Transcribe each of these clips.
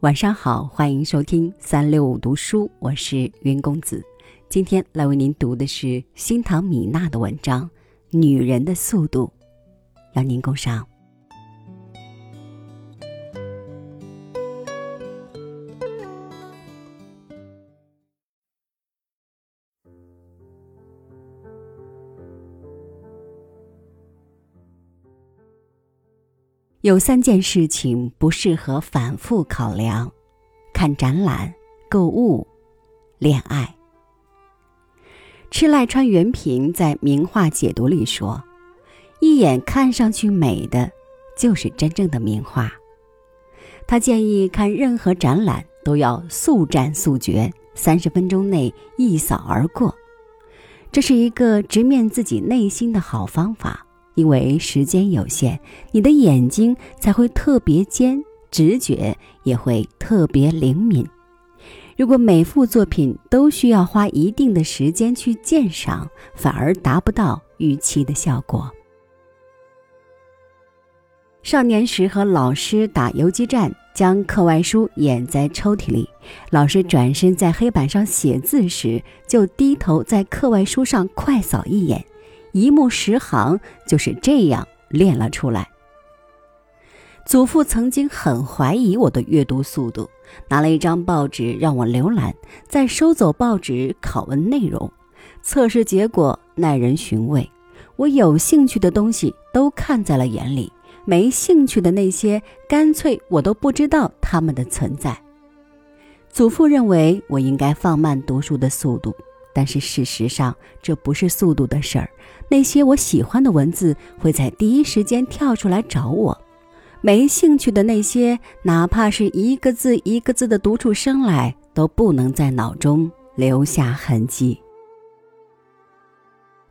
晚上好，欢迎收听三六五读书，我是云公子。今天来为您读的是新唐米娜的文章《女人的速度》，邀您共赏。有三件事情不适合反复考量：看展览、购物、恋爱。赤濑川原平在名画解读里说：“一眼看上去美的，就是真正的名画。”他建议看任何展览都要速战速决，三十分钟内一扫而过。这是一个直面自己内心的好方法。因为时间有限，你的眼睛才会特别尖，直觉也会特别灵敏。如果每幅作品都需要花一定的时间去鉴赏，反而达不到预期的效果。少年时和老师打游击战，将课外书掩在抽屉里。老师转身在黑板上写字时，就低头在课外书上快扫一眼。一目十行，就是这样练了出来。祖父曾经很怀疑我的阅读速度，拿了一张报纸让我浏览，再收走报纸拷问内容。测试结果耐人寻味，我有兴趣的东西都看在了眼里，没兴趣的那些，干脆我都不知道他们的存在。祖父认为我应该放慢读书的速度。但是事实上，这不是速度的事儿。那些我喜欢的文字会在第一时间跳出来找我，没兴趣的那些，哪怕是一个字一个字的读出声来，都不能在脑中留下痕迹。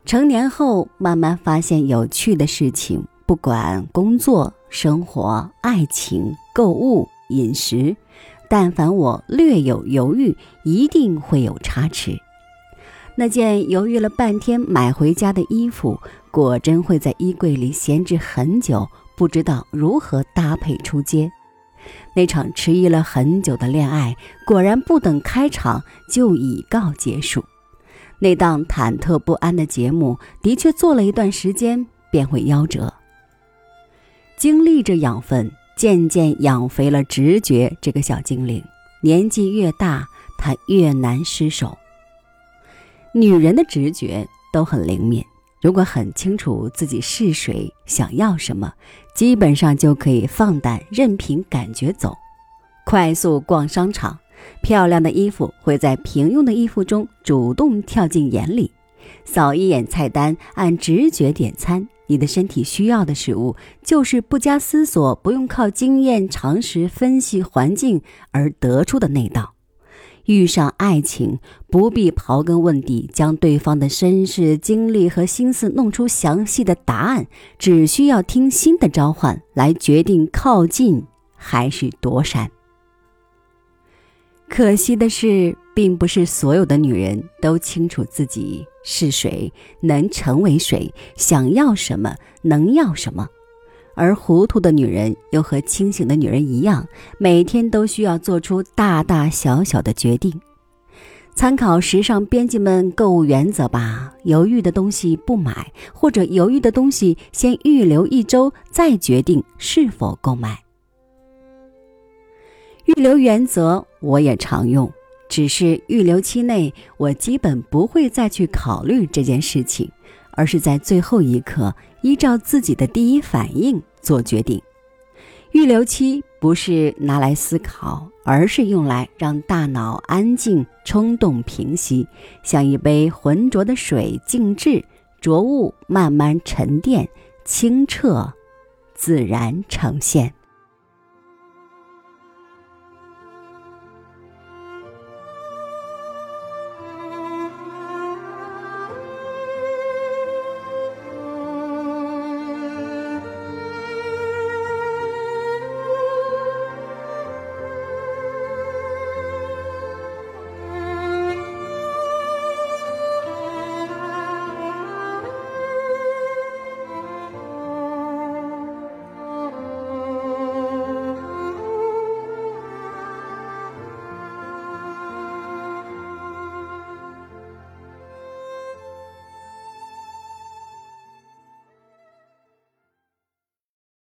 成年后，慢慢发现有趣的事情，不管工作、生活、爱情、购物、饮食，但凡我略有犹豫，一定会有差池。那件犹豫了半天买回家的衣服，果真会在衣柜里闲置很久，不知道如何搭配出街。那场迟疑了很久的恋爱，果然不等开场就已告结束。那档忐忑不安的节目，的确做了一段时间便会夭折。经历着养分，渐渐养肥了直觉这个小精灵。年纪越大，他越难失手。女人的直觉都很灵敏，如果很清楚自己是谁、想要什么，基本上就可以放胆任凭感觉走。快速逛商场，漂亮的衣服会在平庸的衣服中主动跳进眼里。扫一眼菜单，按直觉点餐，你的身体需要的食物就是不加思索、不用靠经验、常识分析环境而得出的那道。遇上爱情，不必刨根问底，将对方的身世、经历和心思弄出详细的答案，只需要听心的召唤来决定靠近还是躲闪。可惜的是，并不是所有的女人都清楚自己是谁，能成为谁，想要什么，能要什么。而糊涂的女人又和清醒的女人一样，每天都需要做出大大小小的决定。参考时尚编辑们购物原则吧：犹豫的东西不买，或者犹豫的东西先预留一周再决定是否购买。预留原则我也常用，只是预留期内我基本不会再去考虑这件事情，而是在最后一刻依照自己的第一反应。做决定，预留期不是拿来思考，而是用来让大脑安静、冲动平息，像一杯浑浊的水静置，浊物慢慢沉淀，清澈，自然呈现。